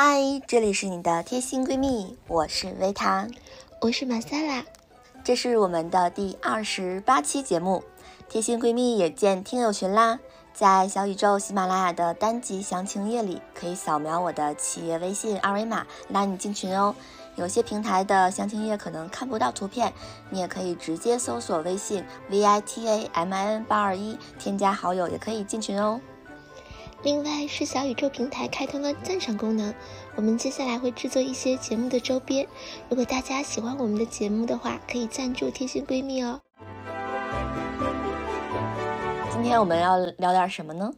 嗨，这里是你的贴心闺蜜，我是维塔，我是马萨拉，这是我们的第二十八期节目，贴心闺蜜也建听友群啦，在小宇宙、喜马拉雅的单集详情页里，可以扫描我的企业微信二维码拉你进群哦。有些平台的详情页可能看不到图片，你也可以直接搜索微信 v i t a m i n 八二一，添加好友也可以进群哦。另外是小宇宙平台开通了赞赏功能，我们接下来会制作一些节目的周边。如果大家喜欢我们的节目的话，可以赞助贴心闺蜜哦。今天我们要聊点什么呢？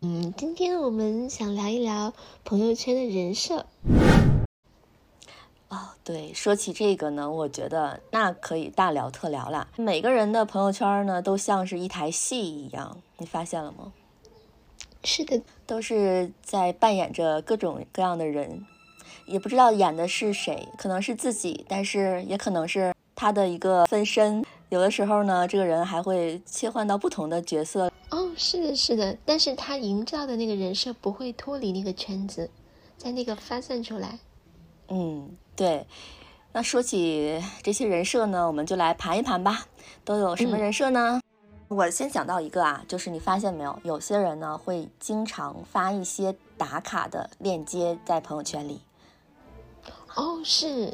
嗯，今天我们想聊一聊朋友圈的人设。哦，对，说起这个呢，我觉得那可以大聊特聊啦。每个人的朋友圈呢，都像是一台戏一样，你发现了吗？是的，都是在扮演着各种各样的人，也不知道演的是谁，可能是自己，但是也可能是他的一个分身。有的时候呢，这个人还会切换到不同的角色。哦，是的，是的，但是他营造的那个人设不会脱离那个圈子，在那个发散出来。嗯，对。那说起这些人设呢，我们就来盘一盘吧，都有什么人设呢？我先想到一个啊，就是你发现没有，有些人呢会经常发一些打卡的链接在朋友圈里。哦，是，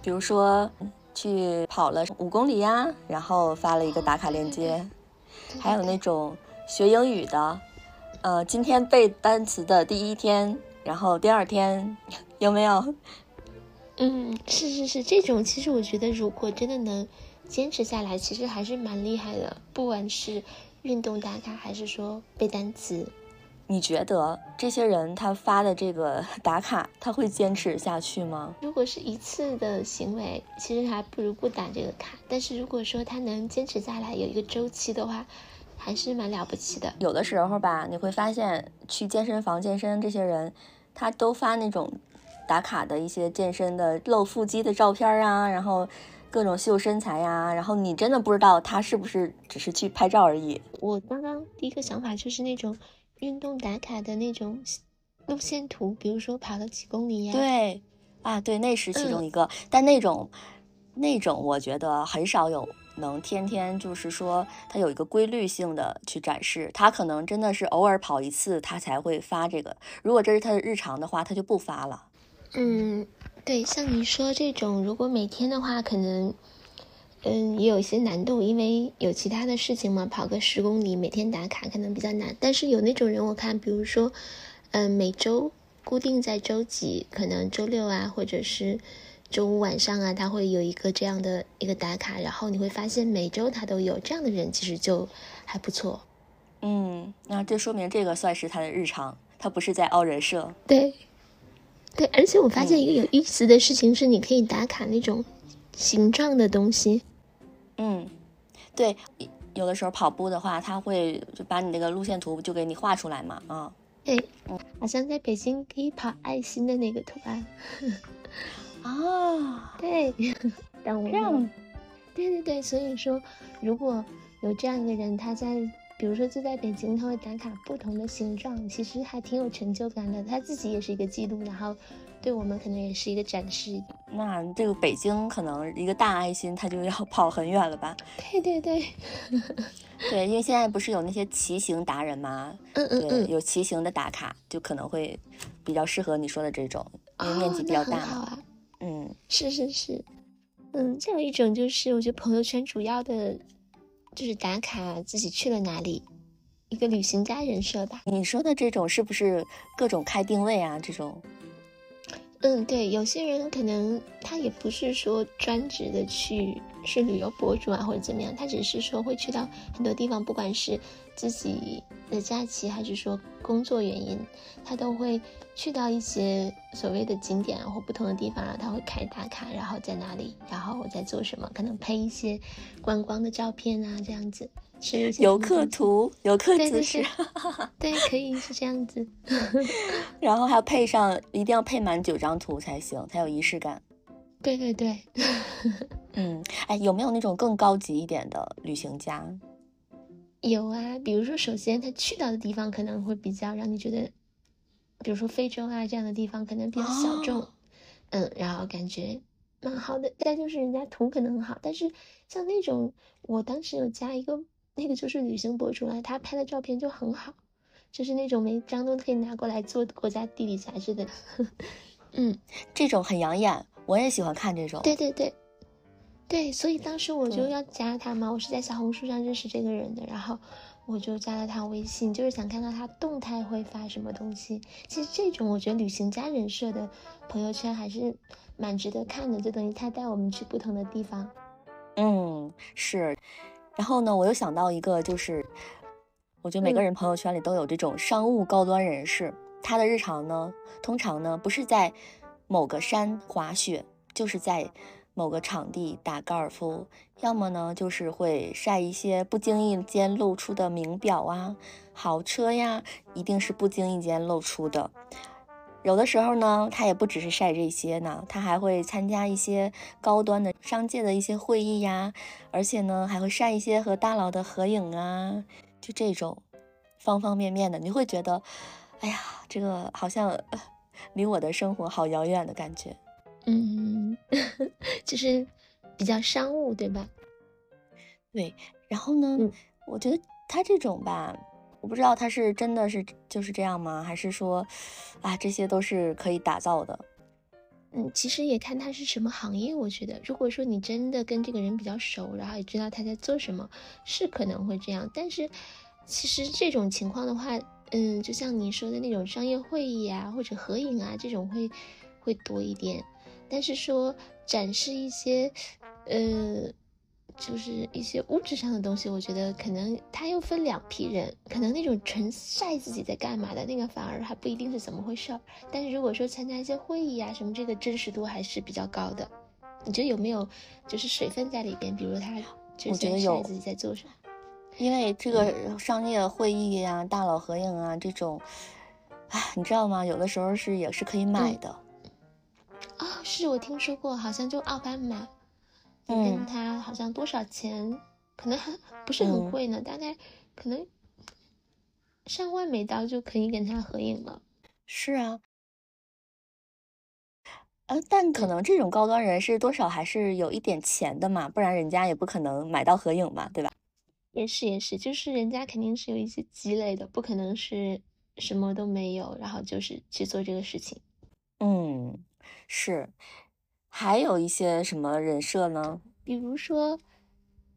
比如说去跑了五公里呀，然后发了一个打卡链接。还有那种学英语的，呃，今天背单词的第一天，然后第二天，有没有？嗯，是是是，这种其实我觉得，如果真的能。坚持下来其实还是蛮厉害的，不管是运动打卡还是说背单词。你觉得这些人他发的这个打卡，他会坚持下去吗？如果是一次的行为，其实还不如不打这个卡。但是如果说他能坚持下来，有一个周期的话，还是蛮了不起的。有的时候吧，你会发现去健身房健身这些人，他都发那种打卡的一些健身的露腹肌的照片啊，然后。各种秀身材呀，然后你真的不知道他是不是只是去拍照而已。我刚刚第一个想法就是那种运动打卡的那种路线图，比如说跑了几公里呀。对，啊，对，那是其中一个。但那种那种，我觉得很少有能天天就是说他有一个规律性的去展示。他可能真的是偶尔跑一次，他才会发这个。如果这是他的日常的话，他就不发了。嗯。对，像你说这种，如果每天的话，可能，嗯，也有一些难度，因为有其他的事情嘛。跑个十公里，每天打卡可能比较难。但是有那种人，我看，比如说，嗯，每周固定在周几，可能周六啊，或者是周五晚上啊，他会有一个这样的一个打卡，然后你会发现每周他都有这样的人，其实就还不错。嗯，那这说明这个算是他的日常，他不是在凹人设。对。对，而且我发现一个有意思的事情是，你可以打卡那种形状的东西。嗯，对，有的时候跑步的话，他会就把你那个路线图就给你画出来嘛，啊。对，嗯，好像在北京可以跑爱心的那个图案。啊，对，这样，对对对，所以说，如果有这样一个人，他在。比如说，就在北京，他会打卡不同的形状，其实还挺有成就感的。他自己也是一个记录，然后对我们可能也是一个展示。那这个北京可能一个大爱心，他就要 跑很远了吧？对对对，对，因为现在不是有那些骑行达人吗？嗯嗯嗯，有骑行的打卡，就可能会比较适合你说的这种，因为面积比较大嘛。嗯，是是是，嗯，再有一种就是，我觉得朋友圈主要的。就是打卡自己去了哪里，一个旅行家人设吧。你说的这种是不是各种开定位啊？这种？嗯，对，有些人可能他也不是说专职的去是旅游博主啊，或者怎么样，他只是说会去到很多地方，不管是自己的假期还是说工作原因，他都会去到一些所谓的景点或不同的地方，然后他会开打卡，然后在哪里，然后我在做什么，可能拍一些观光的照片啊，这样子。是游客图、游客姿势，对，可以是这样子。然后还要配上，一定要配满九张图才行，才有仪式感。对对对，嗯，哎，有没有那种更高级一点的旅行家？有啊，比如说，首先他去到的地方可能会比较让你觉得比如说非洲啊这样的地方，可能比较小众，嗯，然后感觉蛮好的。再就是人家图可能很好，但是像那种我当时有加一个那个就是旅行博主啊，他拍的照片就很好，就是那种每张都可以拿过来做国家地理杂志的。嗯，这种很养眼，我也喜欢看这种。对对对。对，所以当时我就要加他嘛，我是在小红书上认识这个人的，然后我就加了他微信，就是想看到他动态会发什么东西。其实这种我觉得旅行家人设的朋友圈还是蛮值得看的，就等于他带我们去不同的地方。嗯，是。然后呢，我又想到一个，就是我觉得每个人朋友圈里都有这种商务高端人士，他的日常呢，通常呢不是在某个山滑雪，就是在。某个场地打高尔夫，要么呢就是会晒一些不经意间露出的名表啊、豪车呀，一定是不经意间露出的。有的时候呢，他也不只是晒这些呢，他还会参加一些高端的商界的一些会议呀，而且呢还会晒一些和大佬的合影啊，就这种方方面面的，你会觉得，哎呀，这个好像离我的生活好遥远的感觉。嗯，就是比较商务，对吧？对，然后呢，我觉得他这种吧，我不知道他是真的是就是这样吗？还是说，啊，这些都是可以打造的？嗯，其实也看他是什么行业。我觉得，如果说你真的跟这个人比较熟，然后也知道他在做什么，是可能会这样。但是，其实这种情况的话，嗯，就像你说的那种商业会议啊，或者合影啊，这种会会多一点。但是说展示一些，呃，就是一些物质上的东西，我觉得可能他又分两批人，可能那种纯晒自己在干嘛的那个反而还不一定是怎么回事儿。但是如果说参加一些会议啊什么，这个真实度还是比较高的。你觉得有没有就是水分在里边？比如他，我觉得有自己在做什么？因为这个商业会议呀、大佬合影啊这种，哎，你知道吗？有的时候是也是可以买的。哦，是我听说过，好像就奥巴马，跟他好像多少钱，可能还不是很贵呢，大概可能上万美刀就可以跟他合影了。是啊，呃，但可能这种高端人士多少还是有一点钱的嘛，不然人家也不可能买到合影嘛，对吧？也是也是，就是人家肯定是有一些积累的，不可能是什么都没有，然后就是去做这个事情。嗯。是，还有一些什么人设呢？比如说，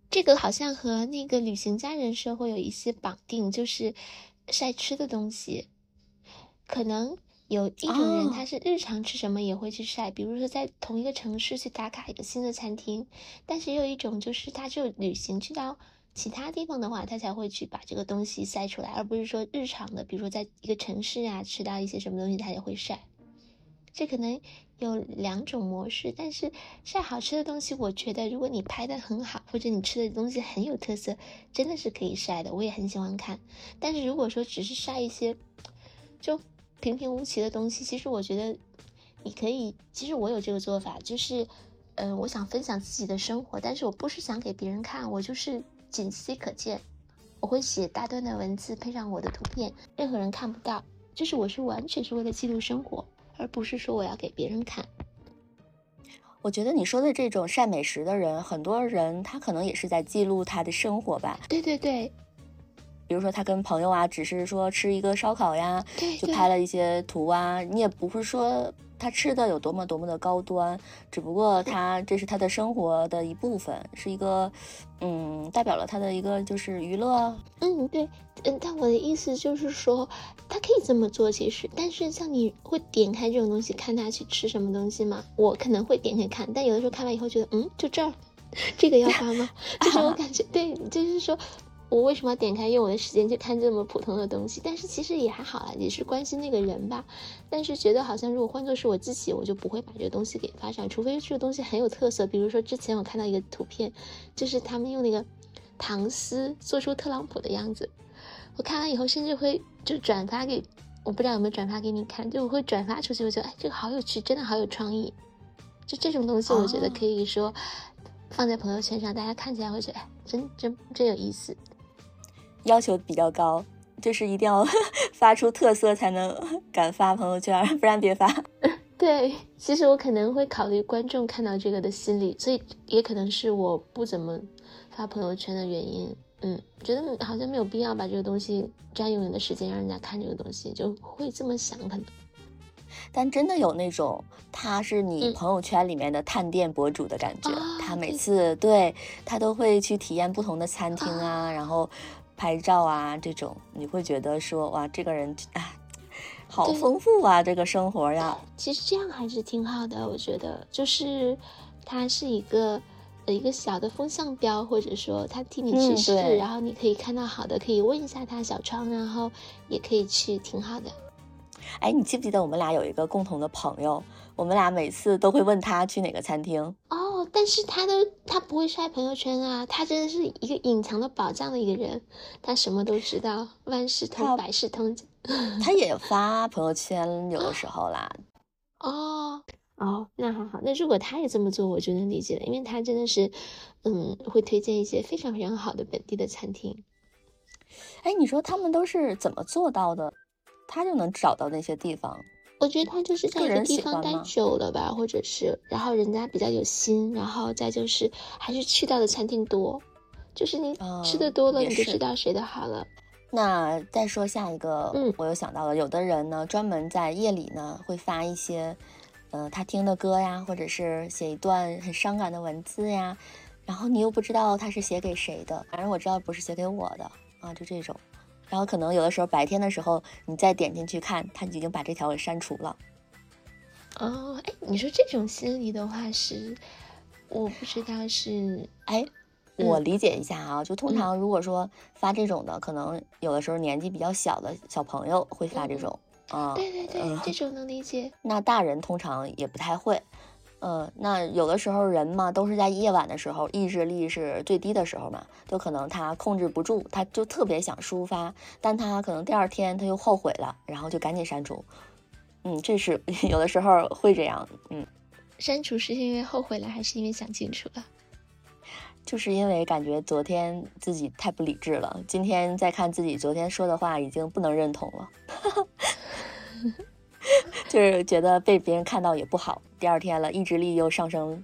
这个好像和那个旅行家人设会有一些绑定，就是晒吃的东西。可能有一种人，他是日常吃什么也会去晒，比如说在同一个城市去打卡一个新的餐厅。但是也有一种，就是他就旅行去到其他地方的话，他才会去把这个东西晒出来，而不是说日常的，比如说在一个城市啊吃到一些什么东西，他也会晒。这可能有两种模式，但是晒好吃的东西，我觉得如果你拍的很好，或者你吃的东西很有特色，真的是可以晒的，我也很喜欢看。但是如果说只是晒一些就平平无奇的东西，其实我觉得你可以，其实我有这个做法，就是嗯，我想分享自己的生活，但是我不是想给别人看，我就是仅此可见，我会写大段的文字配上我的图片，任何人看不到，就是我是完全是为了记录生活。而不是说我要给别人看。我觉得你说的这种晒美食的人，很多人他可能也是在记录他的生活吧。对对对，比如说他跟朋友啊，只是说吃一个烧烤呀，就拍了一些图啊，你也不会说。他吃的有多么多么的高端，只不过他这是他的生活的一部分，是一个，嗯，代表了他的一个就是娱乐。嗯，对，嗯，但我的意思就是说，他可以这么做，其实，但是像你会点开这种东西看他去吃什么东西吗？我可能会点开看，但有的时候看完以后觉得，嗯，就这儿，这个要发吗？就是我感觉，对，就是说。我为什么要点开用我的时间去看这么普通的东西？但是其实也还好啦，也是关心那个人吧。但是觉得好像如果换作是我自己，我就不会把这个东西给发上，除非这个东西很有特色。比如说之前我看到一个图片，就是他们用那个糖丝做出特朗普的样子，我看完以后甚至会就转发给，我不知道有没有转发给你看，就我会转发出去，我觉得哎这个好有趣，真的好有创意。就这种东西，我觉得可以说放在朋友圈上，大家看起来会觉得哎真真真有意思。要求比较高，就是一定要 发出特色才能 敢发朋友圈，不然别发。对，其实我可能会考虑观众看到这个的心理，所以也可能是我不怎么发朋友圈的原因。嗯，觉得好像没有必要把这个东西占用你的时间，让人家看这个东西，就会这么想可能。但真的有那种，他是你朋友圈里面的探店博主的感觉。他每次对他都会去体验不同的餐厅啊，然后拍照啊，这种你会觉得说哇，这个人啊，好丰富啊，这个生活呀。其实这样还是挺好的，我觉得，就是他是一个一个小的风向标，或者说他替你去试，然后你可以看到好的，可以问一下他小窗，然后也可以去，挺好的。哎，你记不记得我们俩有一个共同的朋友？我们俩每次都会问他去哪个餐厅哦。但是他的他不会晒朋友圈啊，他真的是一个隐藏的宝藏的一个人，他什么都知道，万事通，百事通。他也发朋友圈，有的时候啦。哦哦，那还好。那如果他也这么做，我就能理解了，因为他真的是，嗯，会推荐一些非常非常好的本地的餐厅。哎，你说他们都是怎么做到的？他就能找到那些地方，我觉得他就是在一个地方待久了吧，或者是，然后人家比较有心，然后再就是还是去到的餐厅多，就是你吃的多了，你就知道谁的好了。那再说下一个，嗯，我又想到了，有的人呢专门在夜里呢会发一些，嗯，他听的歌呀，或者是写一段很伤感的文字呀，然后你又不知道他是写给谁的，反正我知道不是写给我的啊，就这种。然后可能有的时候白天的时候，你再点进去看，他已经把这条给删除了。哦，哎，你说这种心理的话是，我不知道是，哎，我理解一下啊，就通常如果说发这种的，可能有的时候年纪比较小的小朋友会发这种啊。对对对，这种能理解。那大人通常也不太会。嗯，那有的时候人嘛，都是在夜晚的时候，意志力是最低的时候嘛，就可能他控制不住，他就特别想抒发，但他可能第二天他又后悔了，然后就赶紧删除。嗯，这是 有的时候会这样。嗯，删除是因为后悔了，还是因为想清楚了？就是因为感觉昨天自己太不理智了，今天再看自己昨天说的话，已经不能认同了。就是觉得被别人看到也不好，第二天了意志力又上升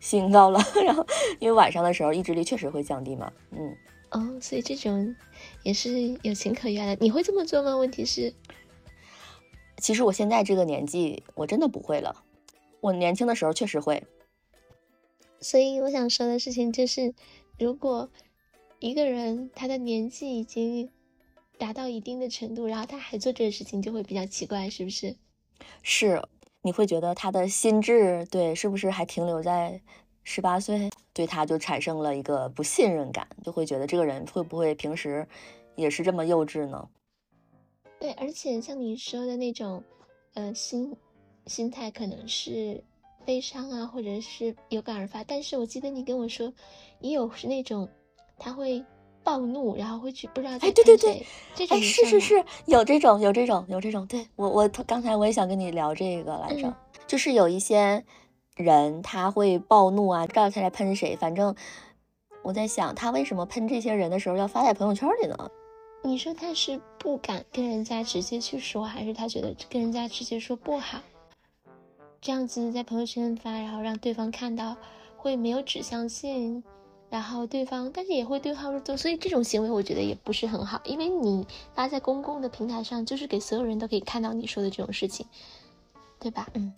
新高了，然后因为晚上的时候意志力确实会降低嘛，嗯，哦，所以这种也是有情可原的。你会这么做吗？问题是，其实我现在这个年纪我真的不会了，我年轻的时候确实会。所以我想说的事情就是，如果一个人他的年纪已经达到一定的程度，然后他还做这个事情，就会比较奇怪，是不是？是，你会觉得他的心智对是不是还停留在十八岁？对他就产生了一个不信任感，就会觉得这个人会不会平时也是这么幼稚呢？对，而且像你说的那种，呃，心心态可能是悲伤啊，或者是有感而发。但是我记得你跟我说，也有是那种他会。暴怒，然后会去不知道哎，对对对，哎，是是是，有这种有这种有这种，对我我刚才我也想跟你聊这个来着，就是有一些人他会暴怒啊，不知道他在喷谁，反正我在想他为什么喷这些人的时候要发在朋友圈里呢？你说他是不敢跟人家直接去说，还是他觉得跟人家直接说不好？这样子在朋友圈发，然后让对方看到，会没有指向性。然后对方，但是也会对号入座，所以这种行为我觉得也不是很好，因为你发在公共的平台上，就是给所有人都可以看到你说的这种事情，对吧？嗯，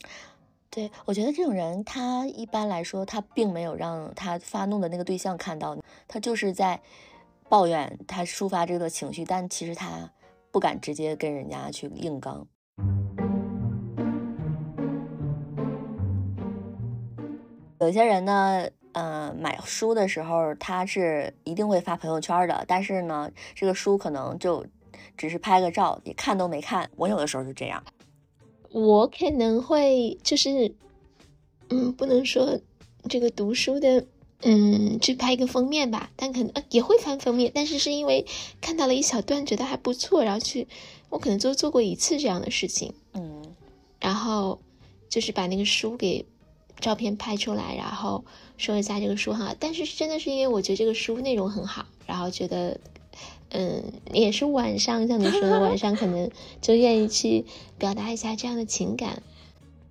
对，我觉得这种人他一般来说他并没有让他发怒的那个对象看到，他就是在抱怨，他抒发这个情绪，但其实他不敢直接跟人家去硬刚。有些人呢。嗯，买书的时候他是一定会发朋友圈的，但是呢，这个书可能就只是拍个照，你看都没看。我有的时候是这样，我可能会就是，嗯，不能说这个读书的，嗯，去拍一个封面吧，但可能也会翻封面，但是是因为看到了一小段觉得还不错，然后去，我可能就做过一次这样的事情，嗯，然后就是把那个书给。照片拍出来，然后说一下这个书哈，但是真的是因为我觉得这个书内容很好，然后觉得，嗯，也是晚上，像你说的，晚上可能就愿意去表达一下这样的情感。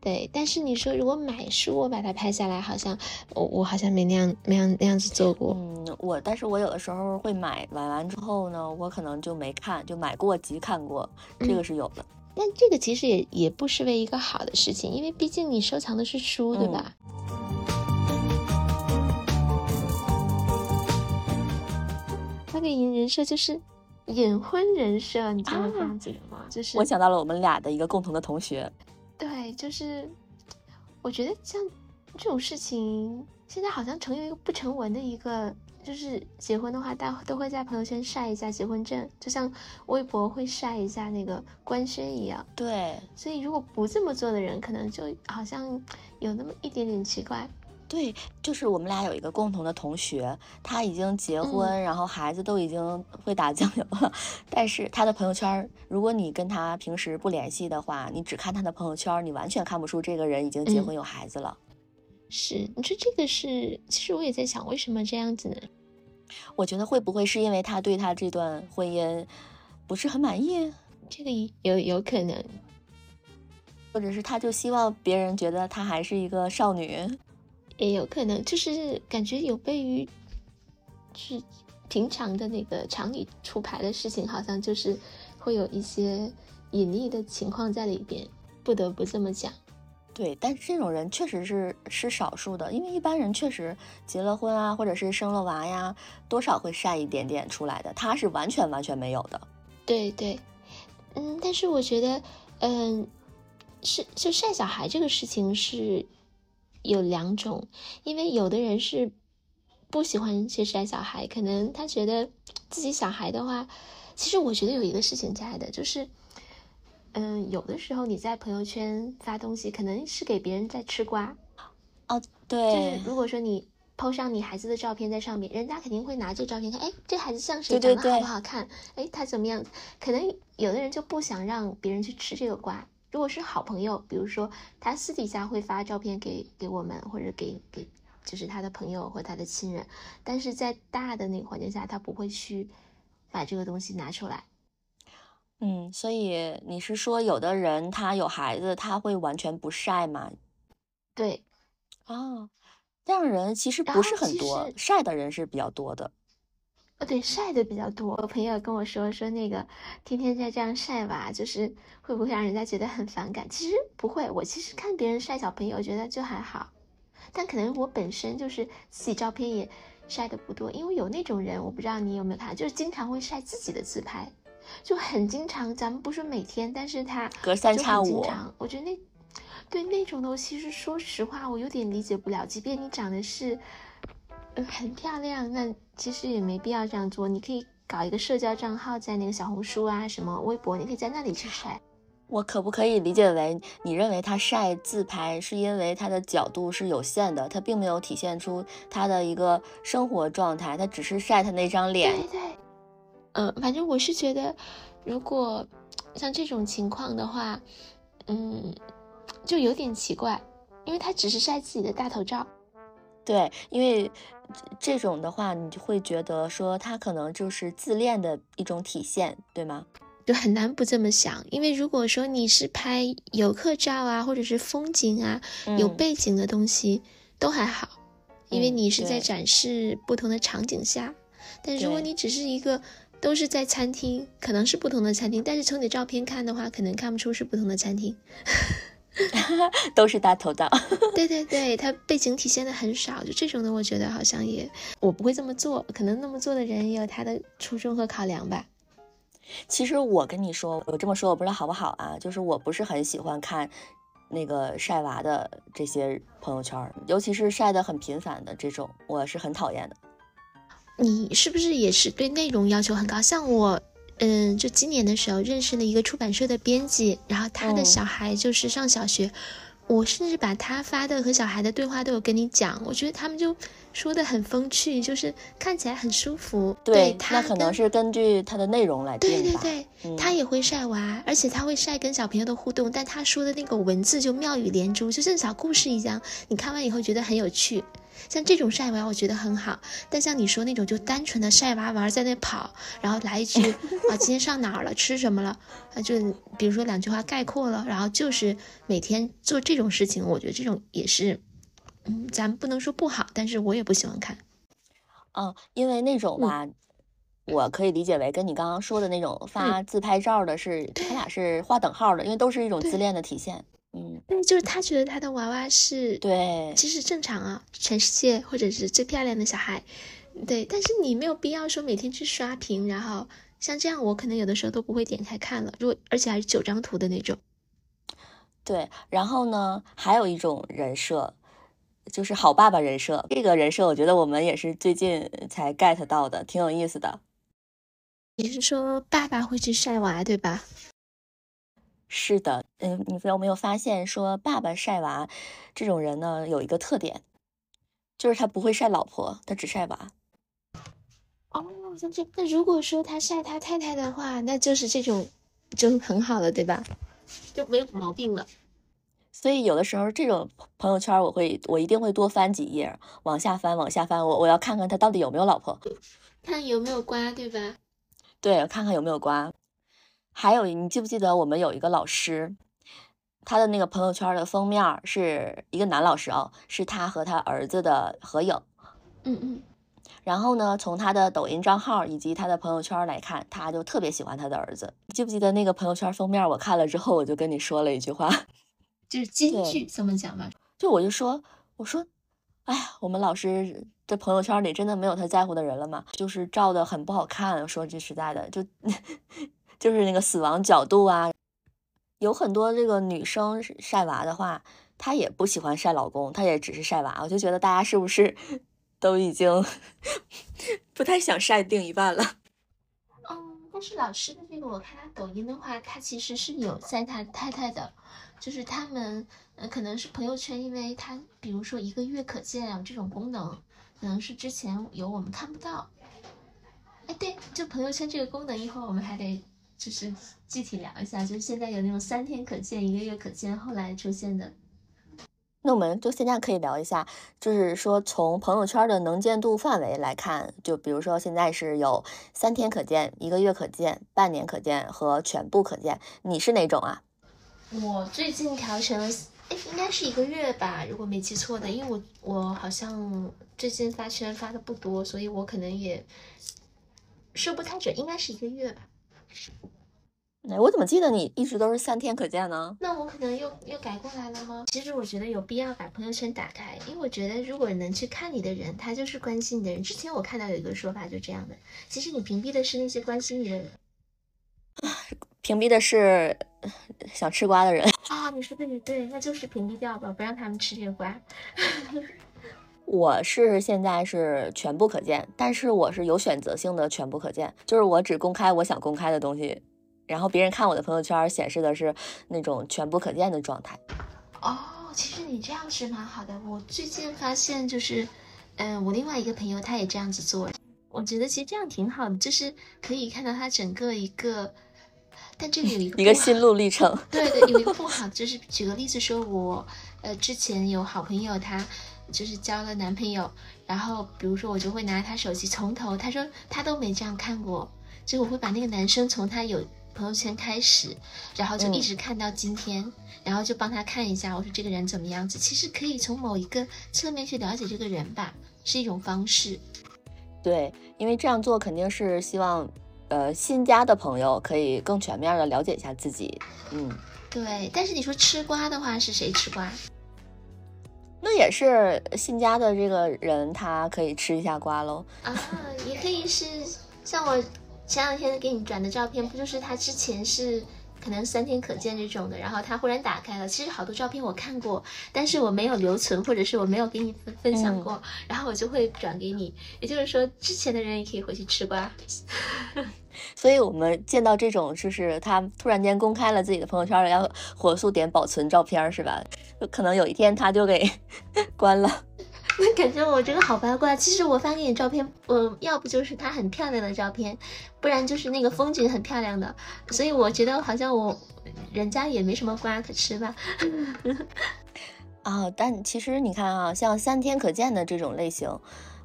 对，但是你说如果买书，我把它拍下来，好像我我好像没那样那样那样子做过。嗯，我但是我有的时候会买，买完之后呢，我可能就没看，就买过即看过，这个是有的。但这个其实也也不失为一个好的事情，因为毕竟你收藏的是书，对吧？那个人设就是隐婚人设，你知道这样子的吗？就是我想到了我们俩的一个共同的同学。对，就是我觉得像这种事情，现在好像成为一个不成文的一个。就是结婚的话，大家都会在朋友圈晒一下结婚证，就像微博会晒一下那个官宣一样。对，所以如果不这么做的人，可能就好像有那么一点点奇怪。对，就是我们俩有一个共同的同学，他已经结婚，然后孩子都已经会打酱油了，但是他的朋友圈，如果你跟他平时不联系的话，你只看他的朋友圈，你完全看不出这个人已经结婚有孩子了。是，你说这个是，其实我也在想，为什么这样子呢？我觉得会不会是因为他对他这段婚姻不是很满意？这个有有可能，或者是他就希望别人觉得他还是一个少女，也有可能，就是感觉有悖于是平常的那个常理出牌的事情，好像就是会有一些隐匿的情况在里边，不得不这么讲。对，但是这种人确实是是少数的，因为一般人确实结了婚啊，或者是生了娃呀，多少会晒一点点出来的。他是完全完全没有的。对对，嗯，但是我觉得，嗯，是就晒小孩这个事情是有两种，因为有的人是不喜欢去晒小孩，可能他觉得自己小孩的话，其实我觉得有一个事情在的，就是。嗯，有的时候你在朋友圈发东西，可能是给别人在吃瓜。哦，对，就是如果说你 PO 上你孩子的照片在上面，人家肯定会拿这照片看，哎，这孩子像谁，长得好不好看？哎，他怎么样？可能有的人就不想让别人去吃这个瓜。如果是好朋友，比如说他私底下会发照片给给我们，或者给给就是他的朋友或他的亲人，但是在大的那个环境下，他不会去把这个东西拿出来。嗯，所以你是说有的人他有孩子，他会完全不晒吗？对，啊，这样人其实不是很多，晒的人是比较多的。呃，对，晒的比较多。我朋友跟我说说那个天天在这样晒吧，就是会不会让人家觉得很反感？其实不会，我其实看别人晒小朋友，觉得就还好。但可能我本身就是自己照片也晒的不多，因为有那种人，我不知道你有没有看，就是经常会晒自己的自拍。就很经常，咱们不说每天，但是他隔三差五。我觉得那对那种的，其实说实话，我有点理解不了。即便你长得是很漂亮，那其实也没必要这样做。你可以搞一个社交账号，在那个小红书啊、什么微博，你可以在那里去晒。我可不可以理解为，你认为他晒自拍是因为他的角度是有限的，他并没有体现出他的一个生活状态，他只是晒他那张脸。对对。嗯，反正我是觉得，如果像这种情况的话，嗯，就有点奇怪，因为他只是晒自己的大头照。对，因为这种的话，你就会觉得说他可能就是自恋的一种体现，对吗？就很难不这么想，因为如果说你是拍游客照啊，或者是风景啊，有背景的东西都还好，因为你是在展示不同的场景下。但如果你只是一个。都是在餐厅，可能是不同的餐厅，但是从你的照片看的话，可能看不出是不同的餐厅。都是大头照。对对对，它背景体现的很少，就这种的，我觉得好像也我不会这么做，可能那么做的人也有他的初衷和考量吧。其实我跟你说，我这么说我不知道好不好啊，就是我不是很喜欢看那个晒娃的这些朋友圈，尤其是晒的很频繁的这种，我是很讨厌的。你是不是也是对内容要求很高？像我，嗯，就今年的时候认识了一个出版社的编辑，然后他的小孩就是上小学，我甚至把他发的和小孩的对话都有跟你讲，我觉得他们就说的很风趣，就是看起来很舒服。对，那可能是根据他的内容来定对对对，他也会晒娃，而且他会晒跟小朋友的互动，但他说的那个文字就妙语连珠，就像小故事一样，你看完以后觉得很有趣。像这种晒娃，我觉得很好。但像你说那种就单纯的晒娃娃在那跑，然后来一句 啊，今天上哪儿了，吃什么了，啊，就比如说两句话概括了，然后就是每天做这种事情，我觉得这种也是，嗯，咱不能说不好，但是我也不喜欢看。嗯，因为那种吧，我可以理解为跟你刚刚说的那种发自拍照的是，他俩是划等号的，因为都是一种自恋的体现。嗯，对，就是他觉得他的娃娃是对，其实正常啊，全世界或者是最漂亮的小孩，对。但是你没有必要说每天去刷屏，然后像这样，我可能有的时候都不会点开看了。如果而且还是九张图的那种，对。然后呢，还有一种人设，就是好爸爸人设。这个人设，我觉得我们也是最近才 get 到的，挺有意思的。你是说爸爸会去晒娃，对吧？是的，嗯，你有没有发现说爸爸晒娃这种人呢？有一个特点，就是他不会晒老婆，他只晒娃。哦，像这那如果说他晒他太太的话，那就是这种就很好了，对吧？就没有毛病了。所以有的时候这种朋友圈，我会我一定会多翻几页，往下翻，往下翻，我我要看看他到底有没有老婆，看有没有瓜，对吧？对，看看有没有瓜。还有，你记不记得我们有一个老师，他的那个朋友圈的封面是一个男老师哦，是他和他儿子的合影。嗯嗯。然后呢，从他的抖音账号以及他的朋友圈来看，他就特别喜欢他的儿子。记不记得那个朋友圈封面？我看了之后，我就跟你说了一句话，就是金句，这么讲吧？就我就说，我说，哎呀，我们老师的朋友圈里真的没有他在乎的人了嘛？就是照的很不好看。说句实在的，就。就是那个死亡角度啊，有很多这个女生晒娃的话，她也不喜欢晒老公，她也只是晒娃。我就觉得大家是不是 都已经 不太想晒另一半了？但是老师的这个，我看他抖音的话，他其实是有在他太太的，就是他们呃可能是朋友圈，因为他比如说一个月可见啊这种功能，可能是之前有我们看不到。哎，对，就朋友圈这个功能，一会儿我们还得。就是具体聊一下，就是现在有那种三天可见、一个月可见，后来出现的。那我们就现在可以聊一下，就是说从朋友圈的能见度范围来看，就比如说现在是有三天可见、一个月可见、半年可见和全部可见，你是哪种啊？我最近调成了，哎，应该是一个月吧，如果没记错的，因为我我好像最近发圈发的不多，所以我可能也说不太准，应该是一个月吧。哎，我怎么记得你一直都是三天可见呢？那我可能又又改过来了吗？其实我觉得有必要把朋友圈打开，因为我觉得如果能去看你的人，他就是关心你的人。之前我看到有一个说法，就这样的。其实你屏蔽的是那些关心你的人，屏蔽的是想吃瓜的人啊！你说的也对，那就是屏蔽掉吧，不让他们吃这个瓜。我是现在是全部可见，但是我是有选择性的全部可见，就是我只公开我想公开的东西，然后别人看我的朋友圈显示的是那种全部可见的状态。哦，其实你这样是蛮好的。我最近发现就是，嗯，我另外一个朋友他也这样子做，我觉得其实这样挺好的，就是可以看到他整个一个，但这里有一个一个心路历程。对对，有一个不好，就是举个例子说，我呃之前有好朋友他。就是交了男朋友，然后比如说我就会拿他手机从头，他说他都没这样看过，就我会把那个男生从他有朋友圈开始，然后就一直看到今天，然后就帮他看一下，我说这个人怎么样子，其实可以从某一个侧面去了解这个人吧，是一种方式。对，因为这样做肯定是希望，呃，新加的朋友可以更全面的了解一下自己。嗯，对，但是你说吃瓜的话，是谁吃瓜？那也是新加的这个人，他可以吃一下瓜喽啊，也可以是像我前两天给你转的照片，不就是他之前是可能三天可见这种的，然后他忽然打开了，其实好多照片我看过，但是我没有留存，或者是我没有给你分分享过，然后我就会转给你，也就是说之前的人也可以回去吃瓜。所以我们见到这种，就是他突然间公开了自己的朋友圈，要火速点保存照片，是吧？可能有一天他就给 关了。那 感觉我这个好八卦。其实我发给你照片，我要不就是她很漂亮的照片，不然就是那个风景很漂亮的。所以我觉得好像我人家也没什么瓜可吃吧。啊，但其实你看啊，像三天可见的这种类型，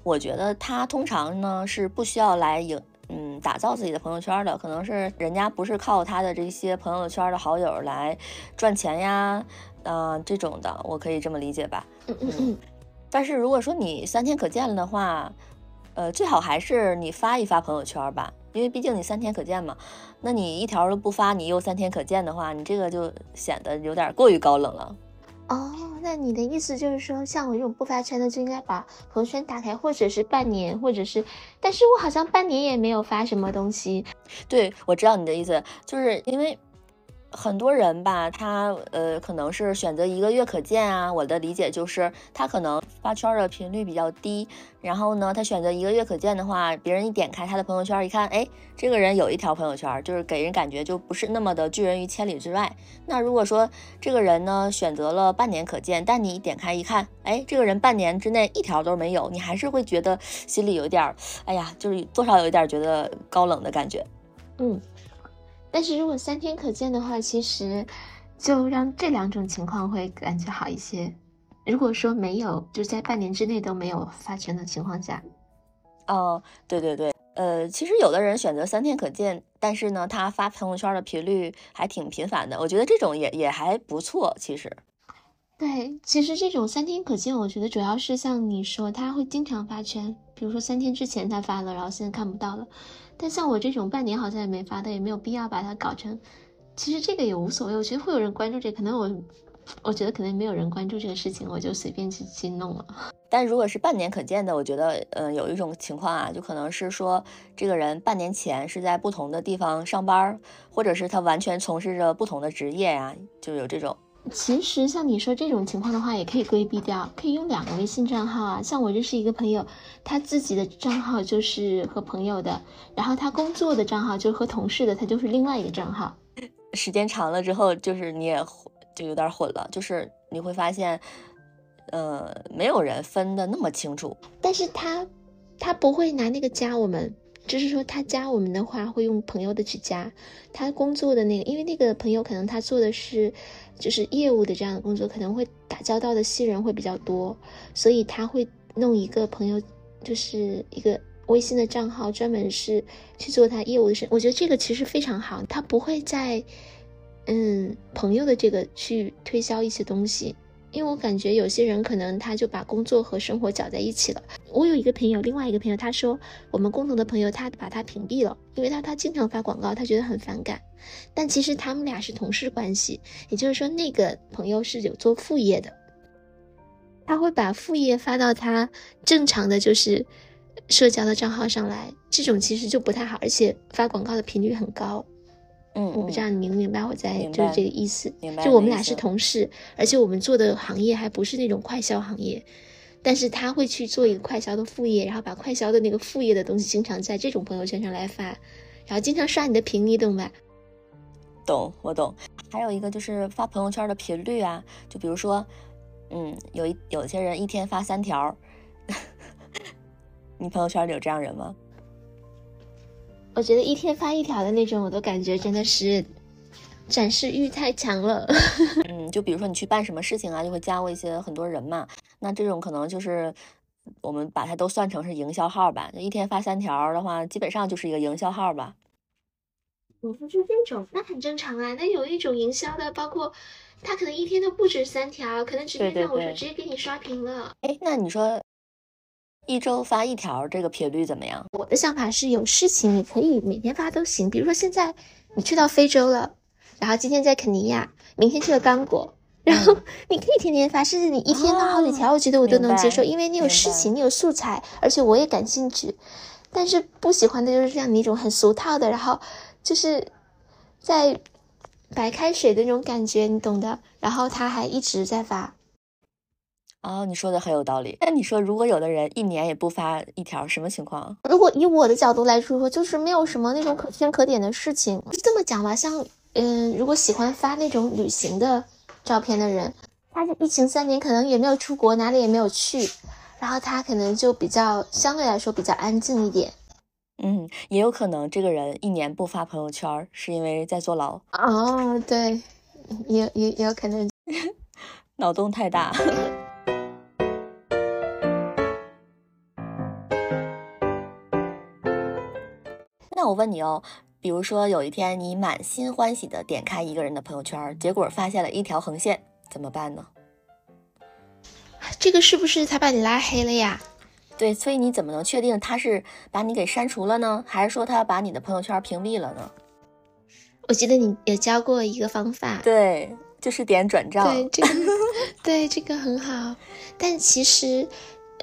我觉得他通常呢是不需要来营嗯打造自己的朋友圈的，可能是人家不是靠他的这些朋友圈的好友来赚钱呀，啊这种的，我可以这么理解吧？嗯嗯嗯。但是如果说你三天可见了的话，呃，最好还是你发一发朋友圈吧，因为毕竟你三天可见嘛。那你一条都不发，你又三天可见的话，你这个就显得有点过于高冷了。哦，那你的意思就是说，像我这种不发圈的，就应该把朋友圈打开，或者是半年，或者是……但是我好像半年也没有发什么东西。对，我知道你的意思，就是因为。很多人吧，他呃可能是选择一个月可见啊。我的理解就是他可能发圈的频率比较低，然后呢，他选择一个月可见的话，别人一点开他的朋友圈一看，哎，这个人有一条朋友圈，就是给人感觉就不是那么的拒人于千里之外。那如果说这个人呢选择了半年可见，但你一点开一看，哎，这个人半年之内一条都没有，你还是会觉得心里有点，哎呀，就是多少有一点觉得高冷的感觉，嗯。但是如果三天可见的话，其实就让这两种情况会感觉好一些。如果说没有，就在半年之内都没有发圈的情况下，哦，对对对，呃，其实有的人选择三天可见，但是呢，他发朋友圈的频率还挺频繁的，我觉得这种也也还不错。其实，对，其实这种三天可见，我觉得主要是像你说，他会经常发圈，比如说三天之前他发了，然后现在看不到了。但像我这种半年好像也没发的，也没有必要把它搞成。其实这个也无所谓，我觉得会有人关注这，可能我，我觉得可能没有人关注这个事情，我就随便去去弄了。但如果是半年可见的，我觉得，嗯，有一种情况啊，就可能是说这个人半年前是在不同的地方上班，或者是他完全从事着不同的职业呀，就有这种。其实像你说这种情况的话，也可以规避掉，可以用两个微信账号啊。像我认识一个朋友，他自己的账号就是和朋友的，然后他工作的账号就是和同事的，他就是另外一个账号。时间长了之后，就是你也就有点混了，就是你会发现，呃，没有人分的那么清楚。但是他他不会拿那个加我们。就是说，他加我们的话会用朋友的去加，他工作的那个，因为那个朋友可能他做的是就是业务的这样的工作，可能会打交道的新人会比较多，所以他会弄一个朋友，就是一个微信的账号，专门是去做他业务的事。我觉得这个其实非常好，他不会在嗯朋友的这个去推销一些东西。因为我感觉有些人可能他就把工作和生活搅在一起了。我有一个朋友，另外一个朋友，他说我们共同的朋友，他把他屏蔽了，因为他他经常发广告，他觉得很反感。但其实他们俩是同事关系，也就是说那个朋友是有做副业的，他会把副业发到他正常的就是社交的账号上来，这种其实就不太好，而且发广告的频率很高。嗯，我不知道你明不明白我在就是这个意思。明白。就我们俩是同事，而且我们做的行业还不是那种快销行业，但是他会去做一个快销的副业，然后把快销的那个副业的东西经常在这种朋友圈上来发，然后经常刷你的屏，你懂吧？懂，我懂。还有一个就是发朋友圈的频率啊，就比如说，嗯，有一有些人一天发三条，你朋友圈里有这样人吗？我觉得一天发一条的那种，我都感觉真的是展示欲太强了。嗯，就比如说你去办什么事情啊，就会加过一些很多人嘛。那这种可能就是我们把它都算成是营销号吧。一天发三条的话，基本上就是一个营销号吧。我说就这种，那很正常啊。那有一种营销的，包括他可能一天都不止三条，可能直接让我说直接给你刷屏了。哎，那你说？一周发一条，这个频率怎么样？我的想法是有事情你可以每天发都行。比如说现在你去到非洲了，然后今天在肯尼亚，明天去了刚果，然后你可以天天发，甚至你一天发好几条，我觉得我都能接受，因为你有事情，你有素材，而且我也感兴趣。但是不喜欢的就是这样的一种很俗套的，然后就是在白开水的那种感觉，你懂的。然后他还一直在发。哦，你说的很有道理。那你说，如果有的人一年也不发一条，什么情况？如果以我的角度来说，就是没有什么那种可圈可点的事情。就这么讲吧，像嗯，如果喜欢发那种旅行的照片的人，他这疫情三年可能也没有出国，哪里也没有去，然后他可能就比较相对来说比较安静一点。嗯，也有可能这个人一年不发朋友圈，是因为在坐牢。哦，对，也也也有可能。脑洞太大。那我问你哦，比如说有一天你满心欢喜的点开一个人的朋友圈，结果发现了一条横线，怎么办呢？这个是不是他把你拉黑了呀？对，所以你怎么能确定他是把你给删除了呢，还是说他把你的朋友圈屏蔽了呢？我记得你有教过一个方法，对，就是点转账。对，这个 对这个很好。但其实，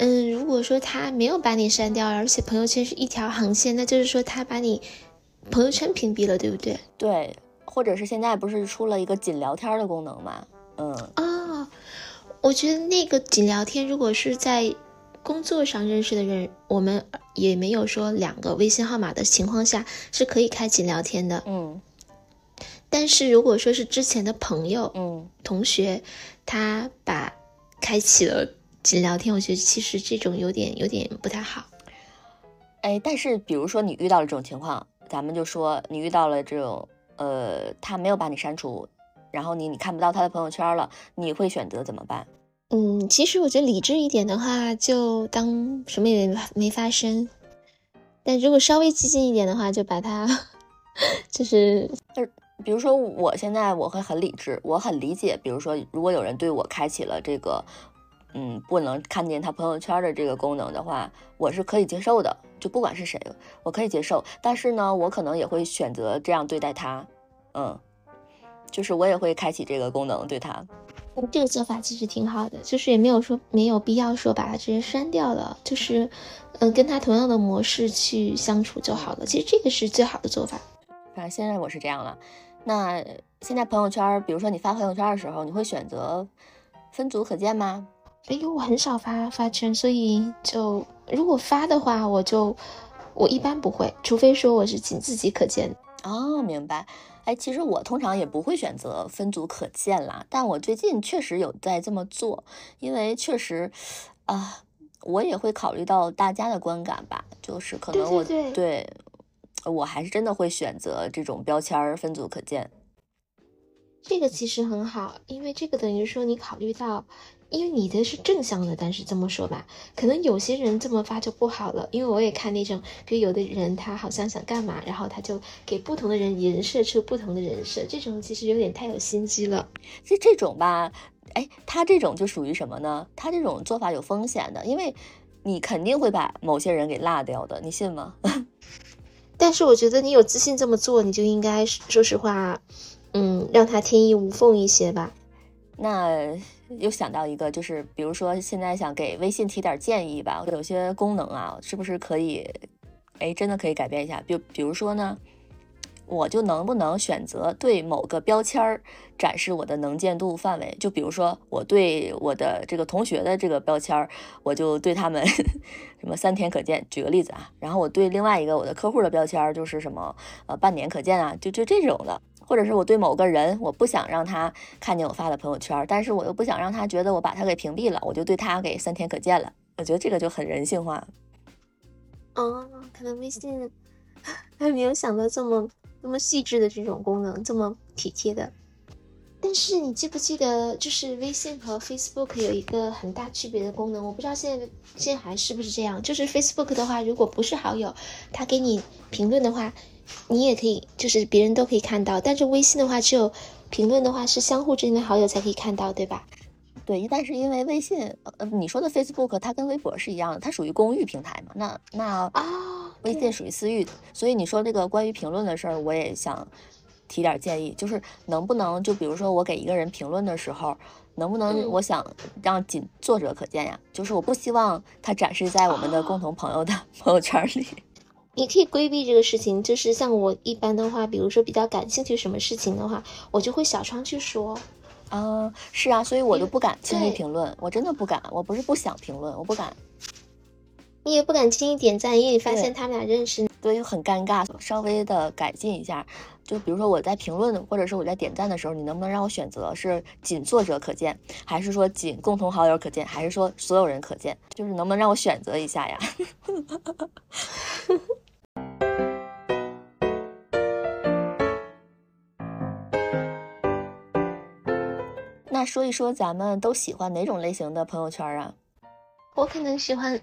嗯，如果说他没有把你删掉，而且朋友圈是一条横线，那就是说他把你朋友圈屏蔽了，对不对？对，或者是现在不是出了一个仅聊天的功能吗？嗯。哦，我觉得那个仅聊天，如果是在工作上认识的人，我们也没有说两个微信号码的情况下是可以开仅聊天的。嗯。但是如果说是之前的朋友、嗯，同学，他把开启了仅聊天，我觉得其实这种有点有点不太好。哎，但是比如说你遇到了这种情况，咱们就说你遇到了这种，呃，他没有把你删除，然后你你看不到他的朋友圈了，你会选择怎么办？嗯，其实我觉得理智一点的话，就当什么也没发生。但如果稍微激进一点的话，就把它 就是。比如说，我现在我会很理智，我很理解。比如说，如果有人对我开启了这个，嗯，不能看见他朋友圈的这个功能的话，我是可以接受的。就不管是谁，我可以接受。但是呢，我可能也会选择这样对待他，嗯，就是我也会开启这个功能对他。这个做法其实挺好的，就是也没有说没有必要说把它直接删掉了，就是嗯，跟他同样的模式去相处就好了。其实这个是最好的做法。反正现在我是这样了。那现在朋友圈，比如说你发朋友圈的时候，你会选择分组可见吗？哎呦，我很少发发圈，所以就如果发的话，我就我一般不会，除非说我是仅自己可见。哦，明白。哎，其实我通常也不会选择分组可见啦，但我最近确实有在这么做，因为确实啊，我也会考虑到大家的观感吧，就是可能我对。我还是真的会选择这种标签分组可见，这个其实很好，因为这个等于说你考虑到，因为你的是正向的，但是这么说吧，可能有些人这么发就不好了。因为我也看那种，比如有的人他好像想干嘛，然后他就给不同的人人设出不同的人设，这种其实有点太有心机了。其实这种吧，哎，他这种就属于什么呢？他这种做法有风险的，因为你肯定会把某些人给落掉的，你信吗？但是我觉得你有自信这么做，你就应该说实话，嗯，让他天衣无缝一些吧。那又想到一个，就是比如说现在想给微信提点建议吧，有些功能啊，是不是可以，哎，真的可以改变一下？比比如说呢？我就能不能选择对某个标签儿展示我的能见度范围？就比如说，我对我的这个同学的这个标签儿，我就对他们 什么三天可见。举个例子啊，然后我对另外一个我的客户的标签儿就是什么呃半年可见啊，就就这种的。或者是我对某个人，我不想让他看见我发的朋友圈，但是我又不想让他觉得我把他给屏蔽了，我就对他给三天可见了。我觉得这个就很人性化。哦，可能微信 还没有想到这么。那么细致的这种功能，这么体贴的。但是你记不记得，就是微信和 Facebook 有一个很大区别的功能？我不知道现在现在还是不是这样。就是 Facebook 的话，如果不是好友，他给你评论的话，你也可以，就是别人都可以看到。但是微信的话，只有评论的话是相互之间的好友才可以看到，对吧？对，但是因为微信，呃，你说的 Facebook 它跟微博是一样的，它属于公域平台嘛？那那啊，微信属于私域的。所以你说这个关于评论的事儿，我也想提点建议，就是能不能就比如说我给一个人评论的时候，能不能我想让仅作者可见呀？就是我不希望它展示在我们的共同朋友的朋友圈里。你可以规避这个事情，就是像我一般的话，比如说比较感兴趣什么事情的话，我就会小窗去说。啊，是啊，所以我就不敢轻易评论，我真的不敢。我不是不想评论，我不敢。你也不敢轻易点赞，因为你发现他们俩认识，对，很尴尬。稍微的改进一下，就比如说我在评论或者是我在点赞的时候，你能不能让我选择是仅作者可见，还是说仅共同好友可见，还是说所有人可见？就是能不能让我选择一下呀？那说一说咱们都喜欢哪种类型的朋友圈啊？我可能喜欢，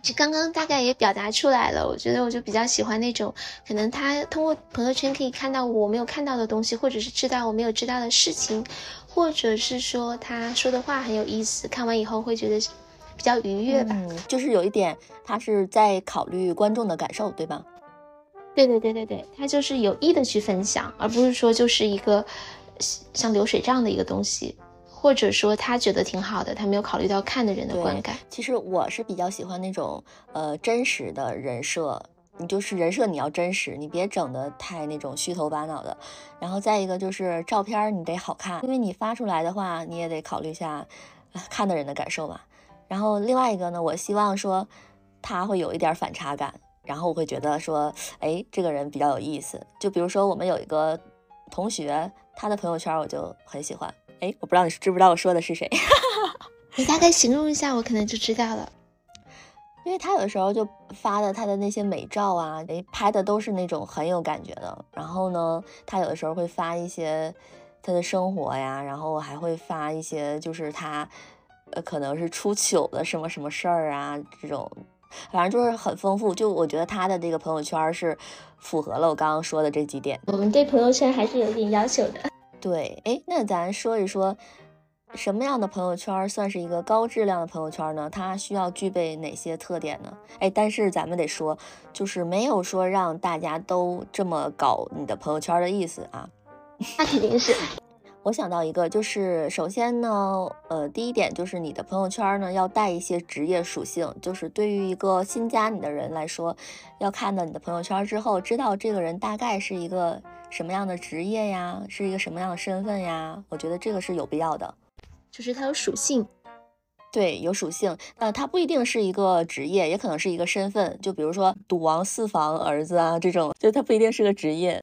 就刚刚大概也表达出来了。我觉得我就比较喜欢那种，可能他通过朋友圈可以看到我没有看到的东西，或者是知道我没有知道的事情，或者是说他说的话很有意思，看完以后会觉得比较愉悦吧。嗯，就是有一点，他是在考虑观众的感受，对吧？对对对对对，他就是有意的去分享，而不是说就是一个像流水账的一个东西。或者说他觉得挺好的，他没有考虑到看的人的观感。其实我是比较喜欢那种呃真实的人设，你就是人设你要真实，你别整的太那种虚头巴脑的。然后再一个就是照片你得好看，因为你发出来的话你也得考虑一下 看的人的感受嘛。然后另外一个呢，我希望说他会有一点反差感，然后我会觉得说，哎，这个人比较有意思。就比如说我们有一个同学，他的朋友圈我就很喜欢。哎，我不知道你知不知道我说的是谁？你大概形容一下，我可能就知道了。因为他有的时候就发的他的那些美照啊，哎，拍的都是那种很有感觉的。然后呢，他有的时候会发一些他的生活呀，然后还会发一些就是他呃可能是出糗的什么什么事儿啊，这种反正就是很丰富。就我觉得他的这个朋友圈是符合了我刚刚说的这几点。我们对朋友圈还是有点要求的。对，哎，那咱说一说，什么样的朋友圈算是一个高质量的朋友圈呢？它需要具备哪些特点呢？哎，但是咱们得说，就是没有说让大家都这么搞你的朋友圈的意思啊。那肯定是。我想到一个，就是首先呢，呃，第一点就是你的朋友圈呢要带一些职业属性，就是对于一个新加你的人来说，要看到你的朋友圈之后，知道这个人大概是一个。什么样的职业呀？是一个什么样的身份呀？我觉得这个是有必要的，就是它有属性，对，有属性。那它不一定是一个职业，也可能是一个身份。就比如说赌王四房儿子啊，这种，就他不一定是个职业。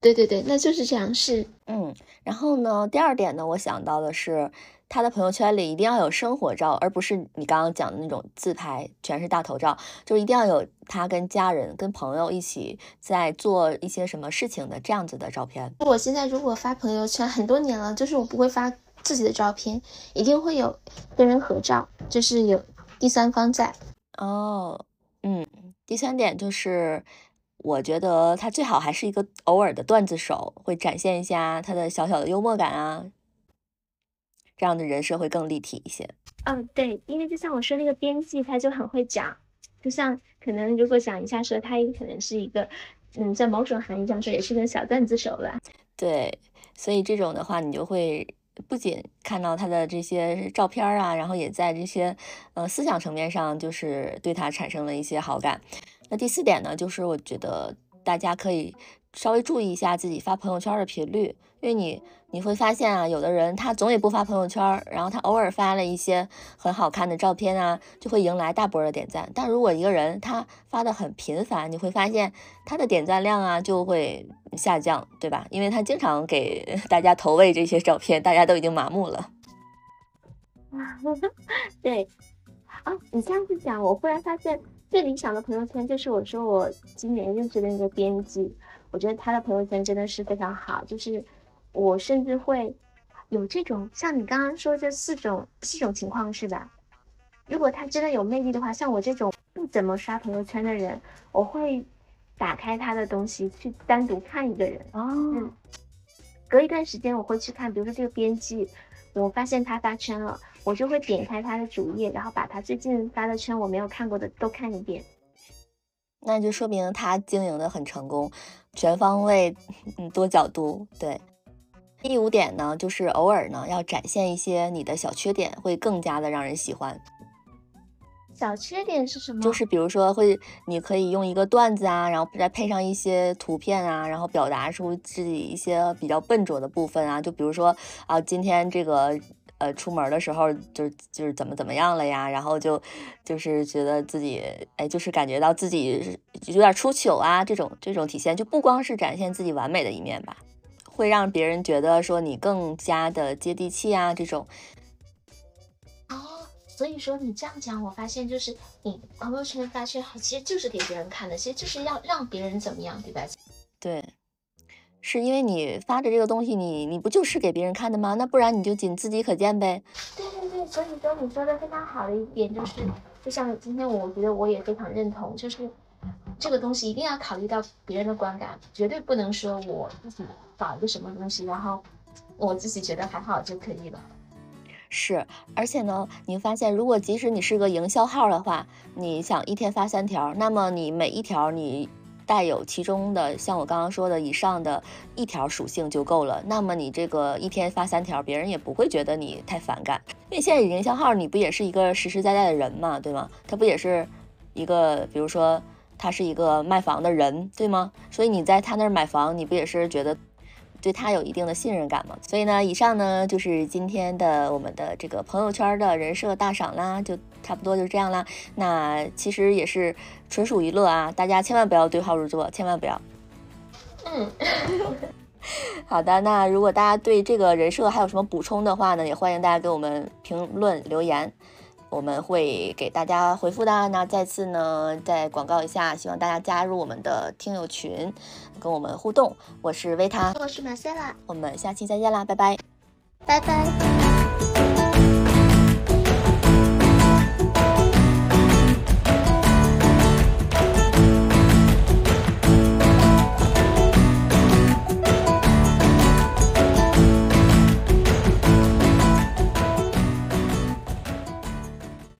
对对对，那就是这样，是，嗯。然后呢，第二点呢，我想到的是。他的朋友圈里一定要有生活照，而不是你刚刚讲的那种自拍，全是大头照。就一定要有他跟家人、跟朋友一起在做一些什么事情的这样子的照片。我现在如果发朋友圈很多年了，就是我不会发自己的照片，一定会有跟人合照，就是有第三方在。哦，嗯，第三点就是，我觉得他最好还是一个偶尔的段子手，会展现一下他的小小的幽默感啊。这样的人设会更立体一些。嗯，对，因为就像我说那个编辑，他就很会讲，就像可能如果讲一下说，他也可能是一个，嗯，在某种含义上说也是个小段子手吧。对，所以这种的话，你就会不仅看到他的这些照片啊，然后也在这些呃思想层面上，就是对他产生了一些好感。那第四点呢，就是我觉得大家可以。稍微注意一下自己发朋友圈的频率，因为你你会发现啊，有的人他总也不发朋友圈，然后他偶尔发了一些很好看的照片啊，就会迎来大波的点赞。但如果一个人他发的很频繁，你会发现他的点赞量啊就会下降，对吧？因为他经常给 大家投喂这些照片，大家都已经麻木了。对，啊，你这样子讲，我忽然发现最理想的朋友圈就是我说我今年认识的那个编辑。我觉得他的朋友圈真的是非常好，就是我甚至会有这种像你刚刚说这四种四种情况是吧？如果他真的有魅力的话，像我这种不怎么刷朋友圈的人，我会打开他的东西去单独看一个人哦。隔一段时间我会去看，比如说这个编辑，我发现他发圈了，我就会点开他的主页，然后把他最近发的圈我没有看过的都看一遍。那就说明他经营的很成功，全方位，嗯，多角度。对，第五点呢，就是偶尔呢要展现一些你的小缺点，会更加的让人喜欢。小缺点是什么？就是比如说会，你可以用一个段子啊，然后再配上一些图片啊，然后表达出自己一些比较笨拙的部分啊。就比如说啊，今天这个。呃，出门的时候就是就是怎么怎么样了呀？然后就就是觉得自己哎，就是感觉到自己有点出糗啊，这种这种体现就不光是展现自己完美的一面吧，会让别人觉得说你更加的接地气啊，这种。哦，所以说你这样讲，我发现就是你朋友圈发圈好，其实就是给别人看的，其实就是要让别人怎么样，对吧？对。是因为你发的这个东西，你你不就是给别人看的吗？那不然你就仅自己可见呗。对对对，所以说你说的非常好的一点就是，就像今天我觉得我也非常认同，就是这个东西一定要考虑到别人的观感，绝对不能说我自己搞一个什么东西，然后我自己觉得还好就可以了。是，而且呢，你发现如果即使你是个营销号的话，你想一天发三条，那么你每一条你。带有其中的像我刚刚说的以上的一条属性就够了，那么你这个一天发三条，别人也不会觉得你太反感，因为现在营销号你不也是一个实实在在的人嘛，对吗？他不也是一个，比如说他是一个卖房的人，对吗？所以你在他那儿买房，你不也是觉得？对他有一定的信任感嘛，所以呢，以上呢就是今天的我们的这个朋友圈的人设大赏啦，就差不多就这样啦。那其实也是纯属娱乐啊，大家千万不要对号入座，千万不要。嗯，好的，那如果大家对这个人设还有什么补充的话呢，也欢迎大家给我们评论留言。我们会给大家回复的。那再次呢，再广告一下，希望大家加入我们的听友群，跟我们互动。我是维塔，我是马塞拉，我们下期再见啦，拜拜，拜拜。